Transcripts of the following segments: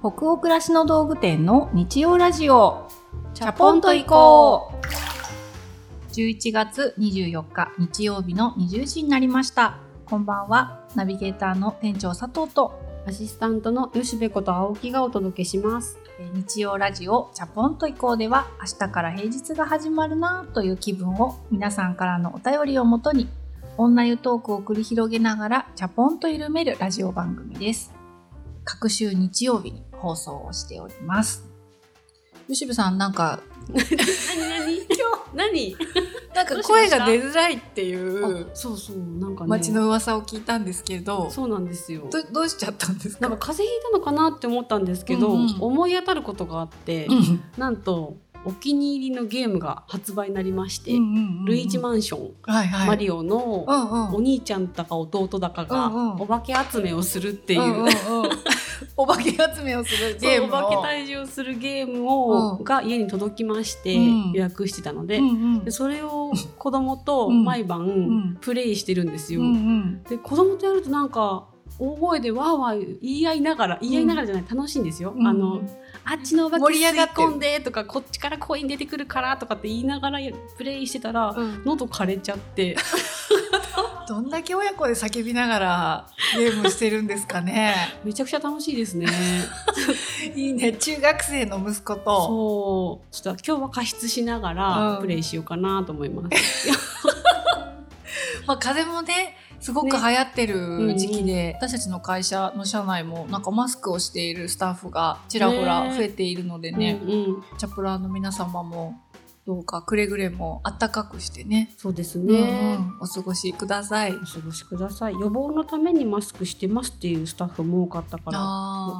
北欧暮らしの道具店の日曜ラジオチャポンと行こう11月24日日曜日の20時になりましたこんばんはナビゲーターの店長佐藤とアシスタントの吉部こと青木がお届けします。えー日曜ラジオチャポンと行こうでは明日から平日が始まるなという気分を皆さんからのお便りをもとに女湯トークを繰り広げながらチャポンと緩めるラジオ番組です。各週日曜日に放送をしております。吉部さんなんか、何何？何？なんか声が出づらいっていうそうそうなんかね。街の噂を聞いたんですけど、そうなんですよ。どどうしちゃったんですか？なんか風邪ひいたのかなって思ったんですけど、うんうん。思い当たることがあって、うん。なんとお気に入りのゲームが発売になりまして、うんうんうんルイージマンション、はいはい、マリオのお兄ちゃんだか弟だかがお化け集めをするっていう、うんうんうん。お化け集めをする ゲームお化け退治をするゲームを、うん。が家に届きまして、うん。予約してたので,、うんうん。でそれを子供とうん。毎晩んプレイしてるんですよ。うんうん。で子供とやるとなんか大声でわーわー言い合いながら言い合いながらじゃない、楽しいんですよ。あのあっちのお化け盛り上が込んでとかこっちからコイン出てくるからとかって言いながらプレイしてたら、うん。喉枯れちゃって。どんだけ親子で叫びながらゲームしてるんですかね。めちゃくちゃ楽しいですね。いいね。中学生の息子と。そう。ちょっと今日は加湿しながうん。らプレイしようかなと思います。まあ、風邪もねすごく流行ってる時期で、私たちの会社の社内もなんかマスクをしているスタッフがちらほら増えているのでねうんうん。チャプラーの皆様もどうかくれぐれもあったかくしてね。そうですうんね。うん。お過ごしください。お過ごしください。予防のためにマスクしてますっていうスタッフも多かったから、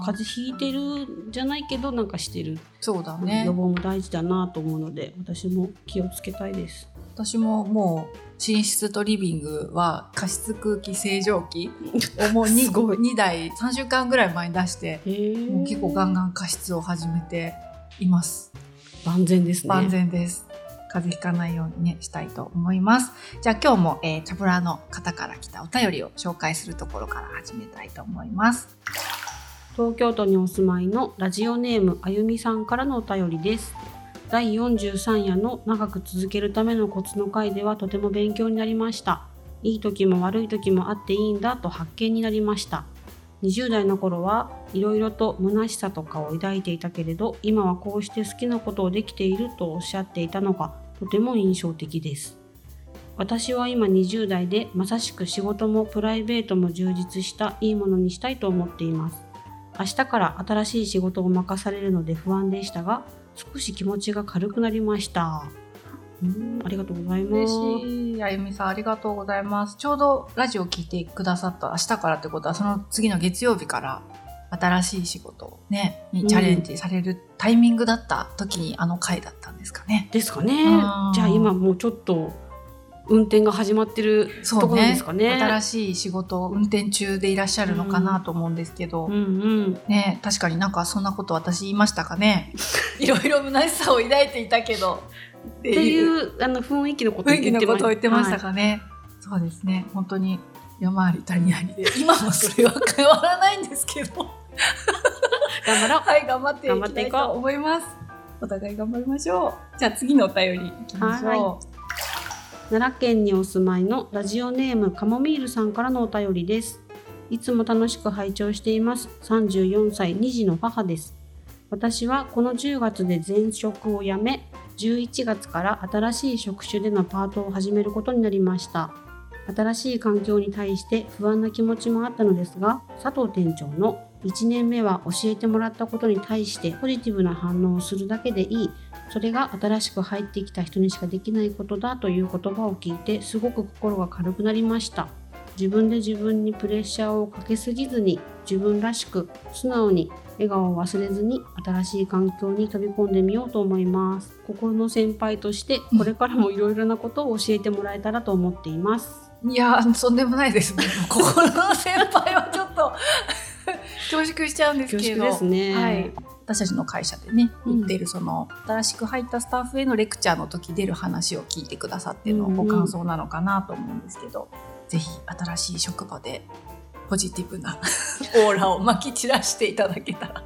風邪ひいてるんじゃないけどなんかしてる、そうだね。予防も大事だなと思うので、私も気をつけたいです。私ももう寝室とリビングは加湿空気清浄機 をもう 2, すごい2台3週間ぐらい前に出してもう結構ガンガン加湿を始めています。万全ですね。万全です。風邪ひかないようにね、したいと思います。じゃあ今日も、えー、チャプラーの方から来たお便りを紹介するところから始めたいと思います。東京都にお住まいのラジオネームあゆみさんからのお便りです。第43夜の長く続けるためのコツの回ではとても勉強になりました。いい時も悪い時もあっていいんだと発見になりました。20代の頃はいろいろと虚しさとかを抱いていたけれど今はこうして好きなことをできているとおっしゃっていたのがとても印象的です。私は今20代でまさしく仕事もプライベートも充実したいいものにしたいと思っています。明日から新しい仕事を任されるので不安でしたが少し気持ちが軽くなりました。うんありがとうございます。嬉しい。あゆみさん、ありがとうございます。ちょうどラジオを聞いてくださった明日からってことは、その次の月曜日から新しい仕事をね、にチャレンジされるタイミングだった時にあの回だったんですかね。ですかねうん。じゃあ今もうちょっと運転が始まってるところですかね。新しい仕事を運転中でいらっしゃるのかなと思うんですけど、うんうん。ね確かになんかそんなこと私言いましたかね。いろいろ虚しさを抱いていたけど。っていうあの雰囲気のことを言ってましたはい。かね、そうですね。本当に山あり谷ありで。今もそれは変わらないんですけど。頑張ろう。はい頑張っていきたいと思います。お互い頑張りましょう。じゃあ次のお便りいきましょう、は奈良県にお住まいのラジオネームカモミールさんからのお便りです。いつも楽しく拝聴しています。34歳2児の母です。私はこの10月で前職を辞め、11月から新しい職種でのパートを始めることになりました。新しい環境に対して不安な気持ちもあったのですが、佐藤店長の1年目は教えてもらったことに対してポジティブな反応をするだけでいい。それが新しく入ってきた人にしかできないことだという言葉を聞いてすごく心が軽くなりました。自分で自分にプレッシャーをかけすぎずに自分らしく素直に笑顔を忘れずに新しい環境に飛び込んでみようと思います。心の先輩としてこれからもいろいろなことを教えてもらえたらと思っています。いやーとんでもないですね。心の先輩はちょっと恐縮しちゃうんですけど。恐縮ですね。はい、私たちの会社でねうん。行っているその、新しく入ったスタッフへのレクチャーの時出る話を聞いてくださってのうんうん。ご感想なのかなと思うんですけど、ぜひ新しい職場でポジティブな オーラをまき散らしていただけたら。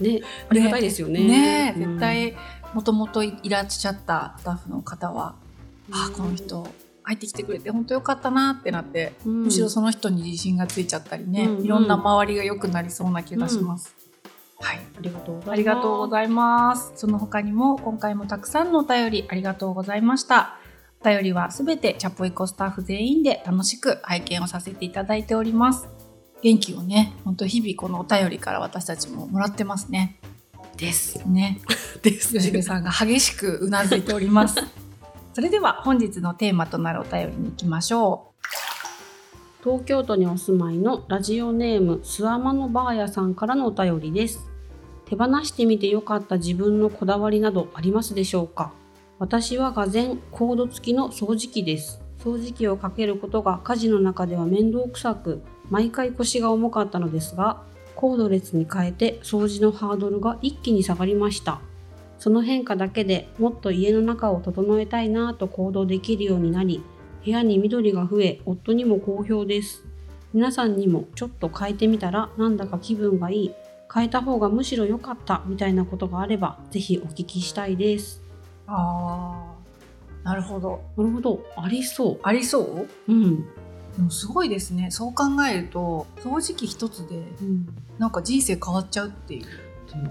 ねありがたいですよね。ねえうん。絶対もともといらっしゃったスタッフの方は、あこの人入ってきてくれて本当よかったなってなって、うんむしろその人に自信がついちゃったりね、うんうんいろんな周りが良くなりそうな気がします。はいありがとうございます。ありがとうございます。その他にも今回もたくさんのお便りありがとうございました。お便りはすべてチャポエコスタッフ全員で楽しく拝見をさせていただいております。元気をね、本当日々このお便りから私たちももらってますね。です。ね。です。吉部さんが激しくうなずいております。それでは本日のテーマとなるお便りに行きましょう東京都にお住まいのラジオネームスワマのバーヤさんからのお便りです。手放してみてよかった自分のこだわりなどありますでしょうか？私はがぜコード付きの掃除機です。掃除機をかけることが家事の中では面倒くさく、毎回腰が重かったのですが、コードレスに変えて掃除のハードルが一気に下がりました。その変化だけでもっと家の中を整えたいなぁと行動できるようになり、部屋に緑が増え、夫にも好評です。皆さんにもちょっと変えてみたらなんだか気分がいい、変えた方がむしろ良かったみたいなことがあれば、ぜひお聞きしたいです。う。ああ、なるほど。なるほど、ありそありそう？う。うん。でもすごいですね。そう考えると、掃除機一つでうん、なんか人生変わっちゃうっていう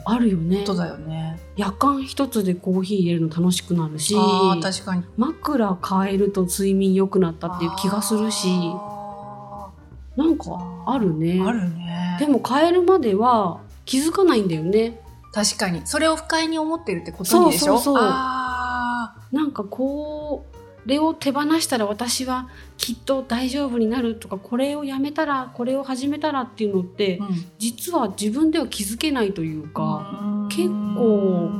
あるよねこ。とだよね。夜間一つでコーヒー入れるの楽しくなるし、確かに。枕変えると睡眠良くなったっていう気がするし、あなんかあるね。ーあるね。でも変えるまでは気づかないんだよね。確かに。それを不快に思ってるってことにでしょ？そうそうそうあなんかこれを手放したら私はきっと大丈夫になるとかこれをやめたらこれを始めたらっていうのってーうん。実は自分では気づけないというか、うん。結構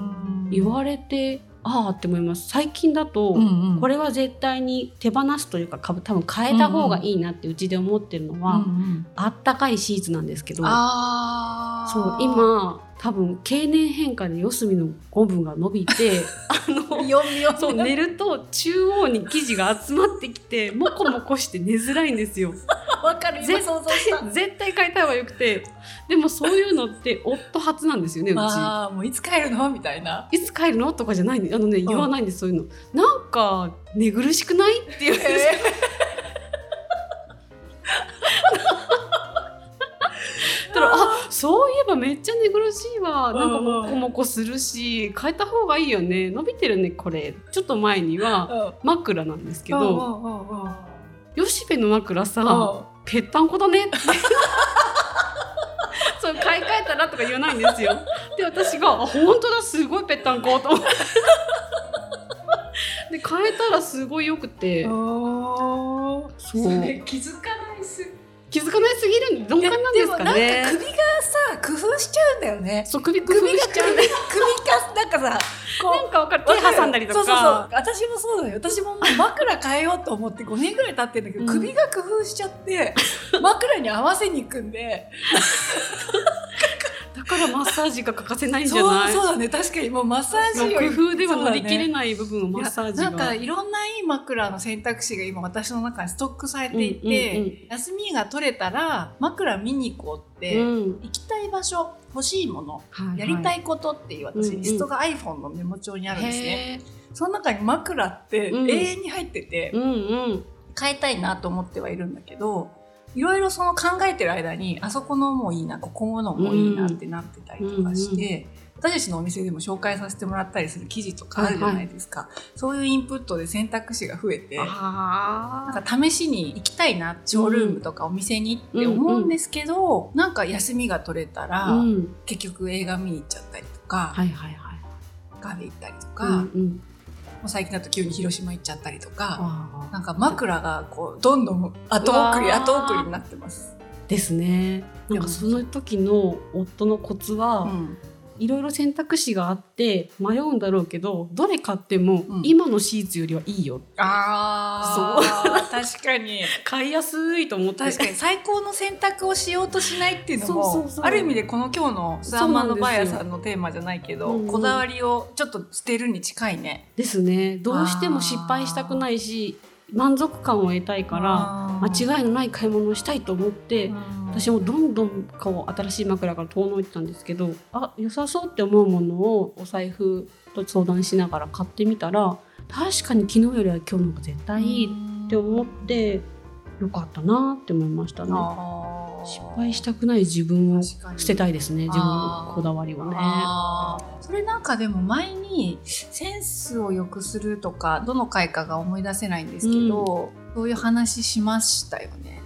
言われてああって思います。最近だと、うんうん。これは絶対に手放すというかか多分変えた方がいいなってうちで思ってるのは、うんうん。あったかいシーツなんですけど。そう今多分経年変化で四隅のゴムが伸びてあのそう寝ると中央に生地が集まってきてモコモコして寝づらいんですよ。わかる。今絶想像した。対絶対変えた方がよくて。でもそういうのって夫初なんですよねうち。ああもういつ帰るの？みたいな。いつ帰るの？とかじゃないあのね言わないんです、そういうの。なんか寝苦しくない？って言うんですよたそういえばめっちゃ寝苦しいわ。なんかモコモコするし変えた方がいいよね。伸びてるねこれ。ちょっと前には枕なんですけど吉部の枕さぺったんこだねって。そう買い替えたらとか言わないんですよ。で私があ本当だすごいぺったんこと思って。で変えたらすごいよくて。そそう。れ気づかないす気づかないすぎる鈍感なんですかでもねなんか首がさ工夫しちゃうんだよね。そう首工夫しちゃうね首がなんかさこうなんかわかる手挟んだりとか。そうそうそう。私もそうだよ。私も枕変えようと思って5年ぐらい経ってんだけど、うん。首が工夫しちゃって枕に合わせに行くんで。だからマッサージが欠かせないんじゃそうない？そうだね。確かにもうマッサージ工夫では乗り切れいない部分をマッサージが。なんかいろんないい枕の選択肢が今私の中にストックされていて、うんうんうん休みが取れたら枕見に行こうって、うん。行きたい場所欲しいものはいやりたいことっていう私、うんうん。リストが iPhone のメモ帳にあるんですね。その中に枕ってうん。永遠に入ってて、うんうん。変えたいなと思ってはいるんだけどいろいろその考えてる間にあそこのもいいなここのもいいなってなってたりとかして、私たちのお店でも紹介させてもらったりする記事とかあるじゃないですか、そういうインプットで選択肢が増えてなんあか試しに行きたいなショールームとかお店にって思うんですけど、なんか休みが取れたら、あうん。結局映画見に行っちゃったりとか、はいはいはいカフェ行ったりとか、うんもうん。う最近だと急に広島行っちゃったりとか。あなんか枕がこうどんどん後送り後送りになってます。ーですねなんかその時の夫のコツは、うんいろいろ選択肢があって迷うんだろうけどどれ買ってもうん。今のシーツよりはいいよ、ああ確かに。買いやすいと思って。確かに。最高の選択をしようとしないっていうのもそうそうそう。ある意味でこの今日のスアンマンのバイアさんのテーマじゃないけど、うんう。んこだわりをちょっと捨てるに近いね。ですね。どうしても失敗したくないし満足感を得たいから間違いのない買い物をしたいと思って私もどんどんこう新しい枕から遠のいてたんですけどあ良さそうって思うものをお財布と相談しながら買ってみたら確かに昨日よりは今日の方が絶対いいって思ってよかったなって思いましたね。失敗したくない自分を捨てたいですね自分のこだわりをね。それなんかでも前にセンスを良くするとかどの回かが思い出せないんですけど、うん、そういう話しましたよね。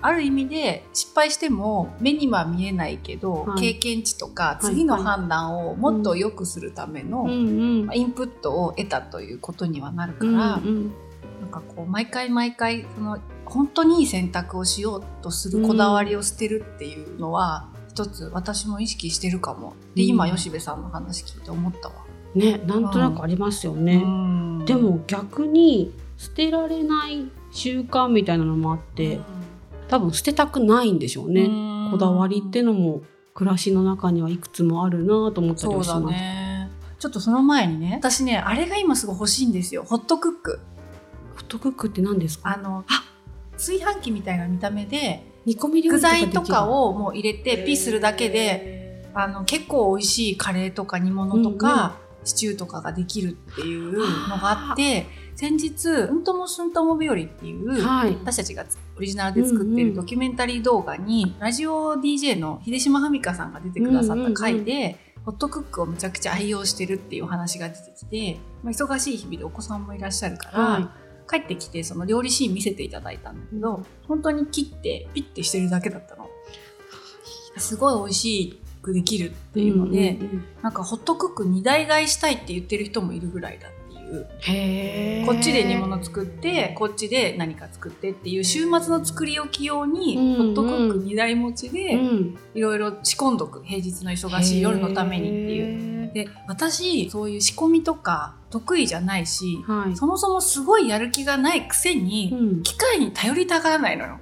ある意味で失敗しても目には見えないけど、はい、経験値とか次の判断をもっと良くするための、インプットを得たということにはなるから、うんうん、なんかこう毎回毎回その本当にいい選択をしようとするこだわりを捨てるっていうのは、うん、一つ私も意識してるかもで今吉部さんの話聞いて思ったわ。ねなんとなくありますよね。うん、でも逆に捨てられない習慣みたいなのもあって、うん、多分捨てたくないんでしょうね。こだわりってのも暮らしの中にはいくつもあるなと思ったりします。ね、ちょっとその前にね私ねあれが今すごい欲しいんですよホットクック。ホットクックって何ですか？あのあ炊飯器みたいな見た目で煮込み具材とかをもう入れてピーするだけであの結構美味しいカレーとか煮物とか、うんうん、シチューとかができるっていうのがあって先日「うんともすんとも日和」っていう、はい、私たちがオリジナルで作ってるドキュメンタリー動画に、うんうん、ラジオ DJ の秀島文香さんが出てくださった回で、うんうん。うんホットクックをめちゃくちゃ愛用してるっていう話が出てきて、まあ、忙しい日々でお子さんもいらっしゃるから、はい、帰ってきてその料理シーン見せていただいたんだけど本当に切ってピッてしてるだけだったの。すごい美味しくできるっていうので、うんうんうん、なんかホットクック2台買いしたいって言ってる人もいるぐらいだっていう。こっちで煮物作ってこっちで何か作ってっていう週末の作り置き用に、ホットクック2台持ちでいろいろ仕込んどく平日の忙しい夜のためにっていう。で私そういう仕込みとか得意じゃないし、はい、そもそもすごいやる気がないくせに、うん、機械に頼りたがらないのよ。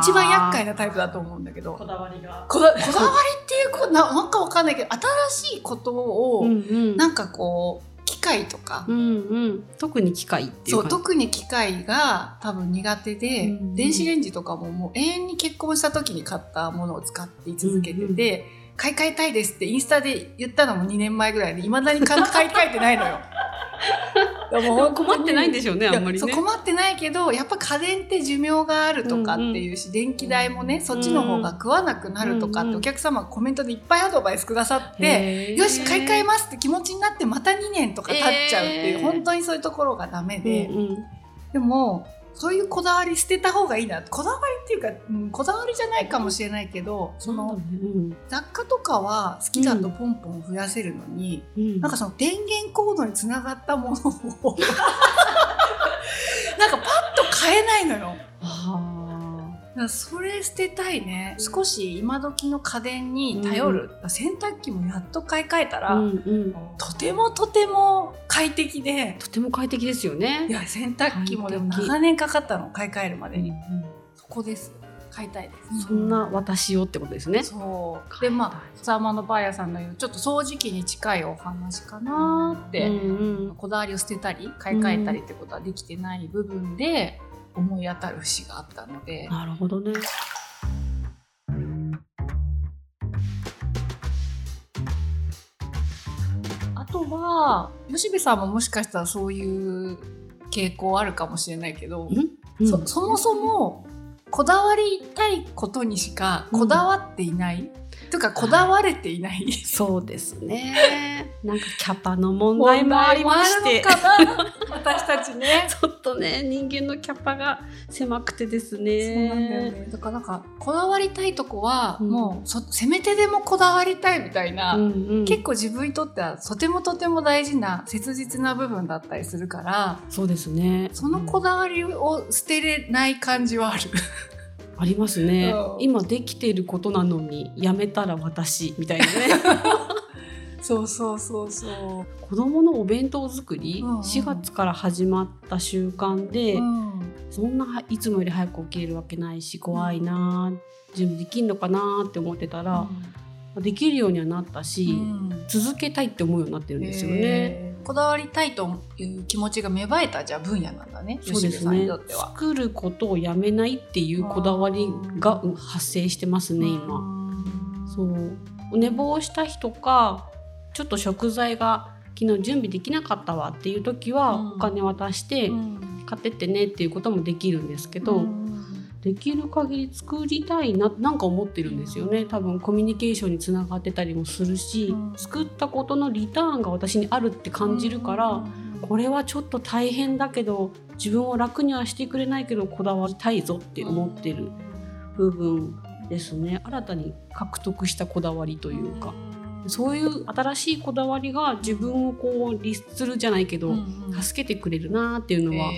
一番厄介なタイプだと思うんだけど。こだわりが。こだこだわりっていうこななんかわかんないけど新しいことを、うんうん、なんかこう機械とか、うんうん、特に機械っていうそう特に機械が多分苦手で、うんうん、電子レンジとかももう永遠に結婚した時に買ったものを使ってい続けてて、うんうん買い替えたいですってインスタで言ったのも2年前ぐらいでいまだに買い替えてないのよ。も困ってないんでしょうねあんまりね。困ってないけどやっぱ家電って寿命があるとかっていうし、うん。うん、電気代もねそっちの方が食わなくなるとかってお客様がコメントでいっぱいアドバイスくださって、よし買い替えますって気持ちになってまた2年とか経っちゃうっていう、本当にそういうところがダメで、うんうん、でもそういうこだわり捨てた方がいいな。こだわりっていうか、うん、こだわりじゃないかもしれないけどその、うん、雑貨とかは好きだとポンポン増やせるのに、うん、なんかその電源コードにつながったものを なんかパッと買えないのよ。それ捨てたいね。少し今時の家電に頼る、うん、洗濯機もやっと買い替えたら、うんうん、とてもとても快適で。とても快適ですよね。いや洗濯機もでも7年かかったの買い替えるまでに、うんうん、そこです。買いたいです。そんな私をってことですね。そう。でまあサーマのバーヤさんの言うちょっと掃除機に近いお話かなって、うんうん、こだわりを捨てたり買い替えたりってことはできてない部分で、思い当たる節があったので。なるほどね。あとは吉部さんももしかしたらそういう傾向あるかもしれないけど、うん、そそもそもこだわりたいことにしかこだわっていない、うんとかこだわれていない、そうですね。なんかキャパの問題もありまして。私たちね。ちょっとね人間のキャパが狭くてですね。そうなんだよね。だからなんかこだわりたいとこは、うん、もうそせめてでもこだわりたいみたいな、うんうん、結構自分にとってはとてもとても大事な切実な部分だったりするからそうですね。そのこだわりを捨てれない感じはある。ありますね、う。ん、今できていることなのにやめたら私みたいなね。そうそうそうそう。子供のお弁当作り、うんうん、4月から始まった習慣で、うん、そんないつもより早く起きれるわけないし怖いな、うん、準備できんのかなって思ってたら、うん、できるようにはなったし、続けたいって思うようになってるんですよね。こだわりたいという気持ちが芽生えたじゃあ分野なんだねそうですね。吉部さんにとっては。作ることをやめないっていうこだわりがうん。発生してますね今。そう。寝坊した日とかちょっと食材が昨日準備できなかったわっていう時はうん。お金渡してうん。買ってってねっていうこともできるんですけど、うんできる限り作りたいななんか思ってるんですよね。多分コミュニケーションにつながってたりもするし、うん。作ったことのリターンが私にあるって感じるから、これはちょっと大変だけど自分を楽にはしてくれないけどこだわりたいぞって思ってる部分ですね。新たに獲得したこだわりというか。そういう新しいこだわりが自分をこう律するじゃないけど、助けてくれるなっていうのは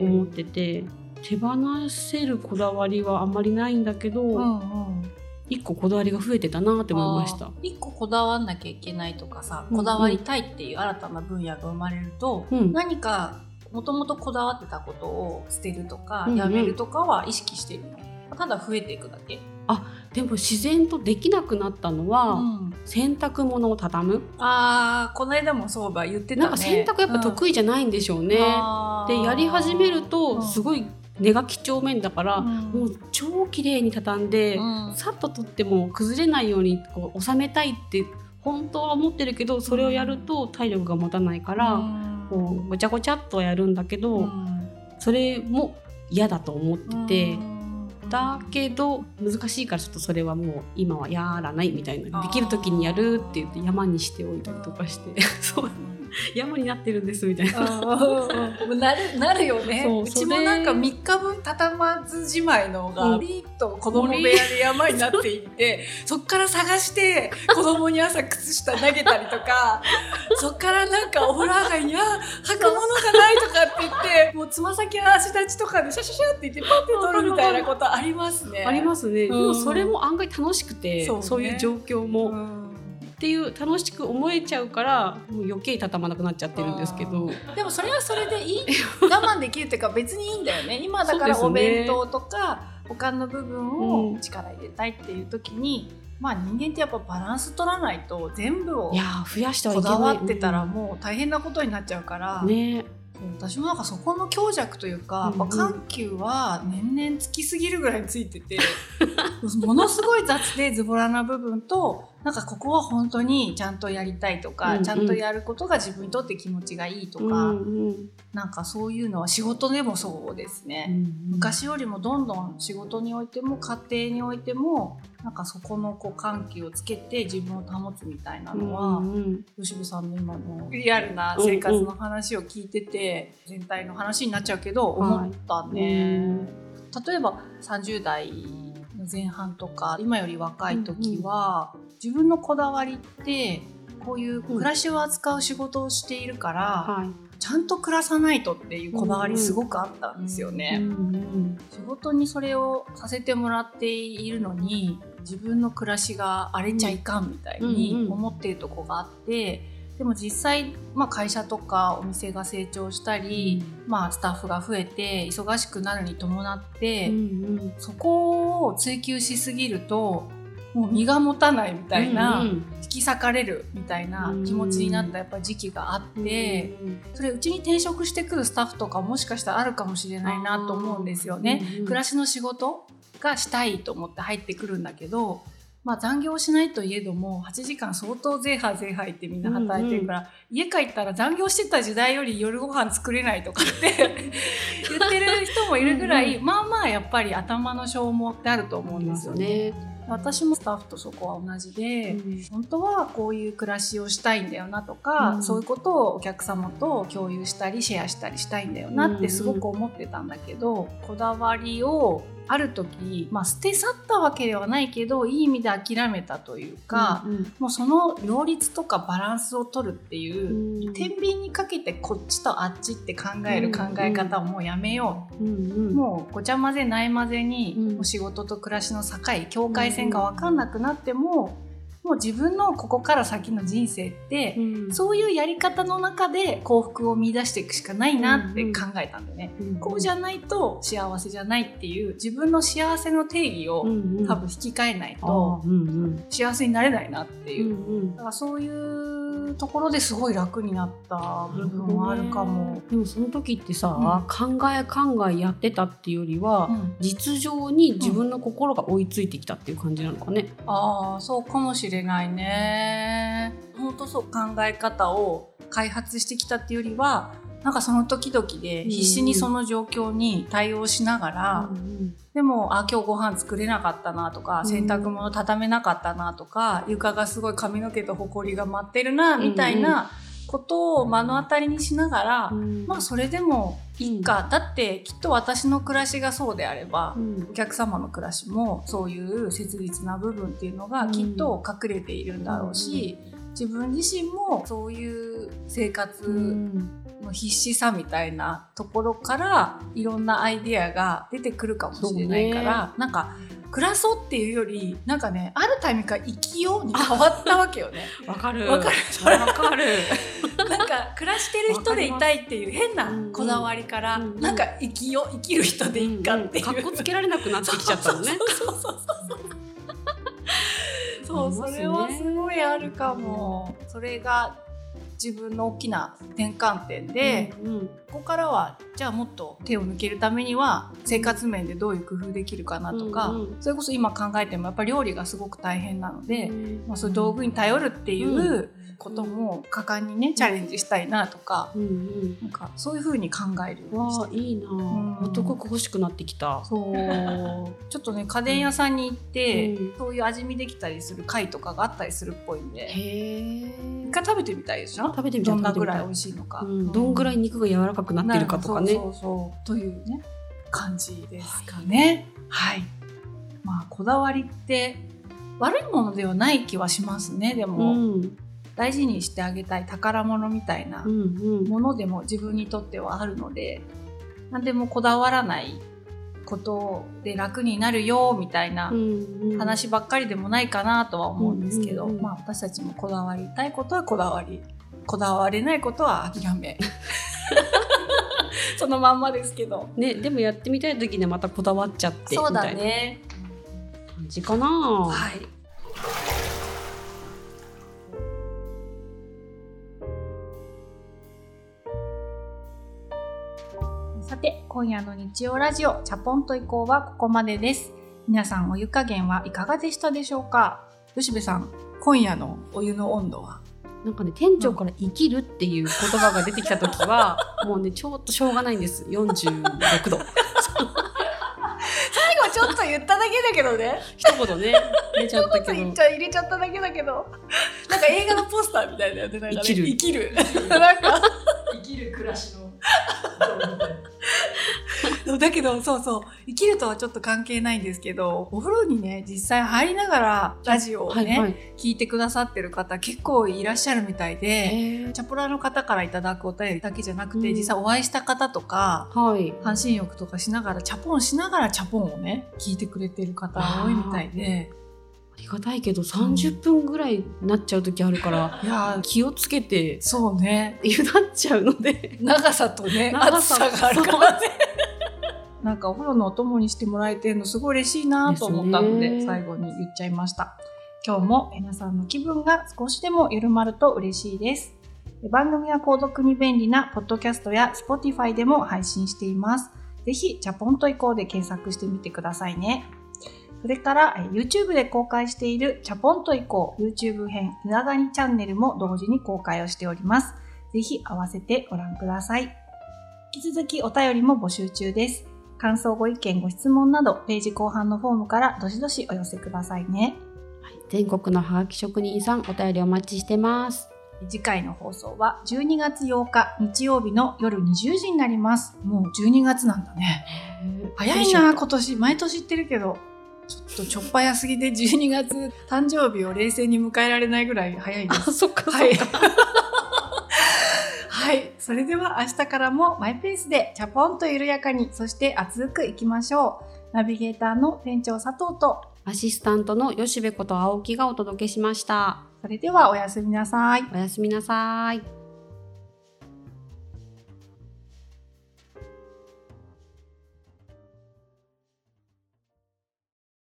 思ってて、手放せるこだわりはあんまりないんだけど、うんうん。一個こだわりが増えてたなって思いました。一個こだわんなきゃいけないとかさ、うんうん。こだわりたいっていう新たな分野が生まれると、うん、何かもともとこだわってたことを捨てるとか、うんうん。やめるとかは意識してるの。ただ増えていくだけ、でも自然とできなくなったのは、うん。洗濯物を畳む、あーこの間もそうば言ってたね。なんか洗濯やっぱ得意じゃないんでしょうね。でやり始めるとすい、ごい根が几帳面だから、うん。もう超綺麗に畳んで、うん。さっと取っても崩れないようにこう収めたいって本当は思ってるけどそれをやると体力が持たないから、うん。こうごちゃごちゃっとはやるんだけど、うん。それも嫌だと思ってて。うん。だけど難しいからちょっとそれはもう今はやらないみたいな。できる時にやるって言って山にしておいたりとかして。そう 山になってるんですみたいな。なるなるよね。そううちもなんか3日分畳まずじまいのがうんリッと子供部屋で山になっていってそっから探して子供に朝靴下投げたりとか そっからなんかお風呂上がりに「あ履くものがない」とかって言ってもうつま先の足立ちとかでシャシャシャって言ってパッて取るみたいなことありますね。ありますね、うんでもそれも案外楽しくてそうね。いう状況も、うんっていう楽しく思えちゃうからもう余計畳まなくなっちゃってるんですけど。でもそれはそれでいい我慢できるっていうか別にいいんだよね。今だからお弁当とか他の部分うん。を力入れたいっていう時に、まあ人間ってやっぱバランス取らないと全部をいやー増やしてはいこだわってたらもう大変なことになっちゃうから、ね私もなんかそこの強弱というか、うん緩急は年々つきすぎるぐらいついてて ものすごい雑でズボラな部分となんかここは本当にちゃんとやりたいとか、うんうん。ちゃんとやることが自分にとって気持ちがいいとか、うんうんなんかそういうのは仕事でもそうですね。昔よりもどんどん仕事においても家庭においてもなんかそこのこう緩急をつけて自分を保つみたいなのは、うんうん吉部さんの今のリアルな生活の話を聞いてて、全体の話になっちゃうけど思ったね。例えば30代の前半とか今より若い時は、自分のこだわりってこういう暮らしを扱う仕事をしているから、はいちゃんと暮らさないとっていうこだわりすごくあったんですよね。うんうん仕事にそれをさせてもらっているのに自分の暮らしが荒れちゃいかんみたいに思っているとこがあって、でも実際、まあ、会社とかお店が成長したり、まあ、スタッフが増えて忙しくなるに伴って、うんうん。そこを追求しすぎるともう身が持たないみたいな、うんうん引き裂かれるみたいな気持ちになったやっぱ時期があって。うんそれうちに転職してくるスタッフとかもしかしたらあるかもしれないなと思うんですよね。うんうん暮らしの仕事がしたいと思って入ってくるんだけど、まあ、残業しないといえども8時間相当ゼーハーゼーハー言ってみんな働いてるから、家帰ったら残業してた時代より夜ご飯作れないとかって 言ってる人もいるぐらいうまあまあやっぱり頭の消耗ってあると思うんですよね。ね。私もスタッフとそこは同じで、本当はこういう暮らしをしたいんだよなとか、うんそういうことをお客様と共有したりシェアしたりしたいんだよなってすごく思ってたんだけど、こだわりをある時、まあ、捨て去ったわけではないけどいい意味で諦めたというか、うんもうその両立とかバランスを取るっていう、うん。天秤にかけてこっちとあっちって考える考え方をもうやめよう。うんうん。もうごちゃ混ぜない混ぜに、うん。もう仕事と暮らしの境境界線が分かんなくなっても、ももう自分のここから先の人生って、うん。そういうやり方の中で幸福を見出していくしかないなって考えたんだよね。うんこうじゃないと幸せじゃないっていう自分の幸せの定義をうんうん。多分引き換えないあとーうんうん。幸せになれないなってう。いう、ん。だからそういうところですごい楽になった部分もあるかも。でもその時ってさ、考え考えやってたっていうよりは、うん。実情に自分の心が追いついてきたっていう感じなのかね。ああそうかもしれないね。本当そう考え方を開発してきたっていうよりはなんかその時々で必死にその状況に対応しながら、うんでもあ今日ご飯作れなかったなとか、うん洗濯物畳めなかったなとか床がすごい髪の毛とほこりが舞ってるなみたいなことを目の当たりにしながら、うん。まあそれでもいいか、だ。ってきっと私の暮らしがそうであれば、うん。お客様の暮らしもそういう切実な部分っていうのがきっと隠れているんだろうし、自分自身もそういう生活うん。の必死さみたいなところからいろんなアイディアが出てくるかもしれないから、なんか暮らそうっていうよりなんかねあるタイミングから生きように変わったわけよね。わかる。わかる？わかる。なんか暮らしてる人でいたいっていう変なこだわりから、うんうんなんか生きよう生きる人でいいかっていう。かっこつけられなくなってきちゃったのね。そうそうそうそう。そう、ありますねそれはすごいあるかも。それが自分の大きな転換点で、うんここからはじゃあもっと手を抜けるためには生活面でどういう工夫できるかなとか、うんうん。それこそ今考えてもやっぱり料理がすごく大変なので、うん。まあ、そういう道具に頼るっていうことも果敢にねチャレンジしたいなとか、うんうん。なんかそういうふうに考えるようにして。いいな。うん。あ。男欲しくなってきた。そう。ちょっとね家電屋さんに行って、うん。そういう味見できたりする貝とかがあったりするっぽいんで。一回食べてみたいでしょ？食べてみたいどんなぐらい美味しいのか、うん。どんぐらい肉が柔らかくなってるかとかね。そうそうそう。というね感じですかね。はい、まあこだわりって悪いものではない気はしますねでうも、ん大事にしてあげたい宝物みたいなものでも自分にとってはあるので何でもこだわらないことで楽になるよみたいなうん話ばっかりでもないかなとは思うんですけど、まあ私たちもこだわりたいことはこだわりこだわれないことは諦め。そのまんまですけど。ねでもやってみたい時にはまたこだわっちゃってそうだみたいなね。感じかな。はいさて今夜の日曜ラジオチャポンと移行はここまでです。皆さんお湯加減はいかがでしたでしょうか？吉部さん今夜のお湯の温度は？なんかね店長から生きるっていう言葉が出てきた時は、もうねちょっとしょうがないんです。46度。最後ちょっと言っただけだけどね。一言ね出ちゃったけど。言っちゃ入れちゃっただけだけど。なんか映画のポスターみたいなやつなんかね生きる。生きる。なんか。生きる暮らしの だけどそうそう。生きるとはちょっと関係ないんですけどお風呂にね実際入りながらラジオをね、はいはい。聞いてくださってる方結構いらっしゃるみたいでチャポラの方からいただくお便りだけじゃなくて、うん。実際お会いした方とかはい。半身浴とかしながらチャポンしながらチャポンをね聞いてくれてる方多いみたいでありがたいけど30分ぐらいになっちゃう時あるから、いやー気をつけて。そうね。ゆだっちゃうので。長さとね長厚ささがあるからね。なんかお風呂のお供にしてもらえてるのすごい嬉しいなと思ったので最後に言っちゃいました。今日も皆さんの気分が少しでも緩まると嬉しいです。番組は購読に便利なポッドキャストや Spotify でも配信しています。ぜひチャポンと移行で検索してみてくださいねそれからえー YouTube で公開しているチャポンと移行 YouTube 編うながにチャンネルも同時に公開をしておりますぜひ合わせてご覧ください。引き続きお便りも募集中です。感想、ご意見、ご質問など、ページ後半のフォームからどしどしお寄せくださいね。全国のハガキ職人さんお便りお待ちしてます次回の放送は12月8日日曜日の夜20時になります。もう12月なんだね。早いな、今年。毎年言ってるけど、ちょっとちょっぱやすぎで12月誕生日を冷静に迎えられないぐらい早いですあ。そっかそっか、はい。はい。それでは明日からもマイペースでチャポンと緩やかに、そして熱くいきましょう。ナビゲーターの店長佐藤とアシスタントの吉部こと青木がお届けしました。それではおやすみなさい。おやすみなさい。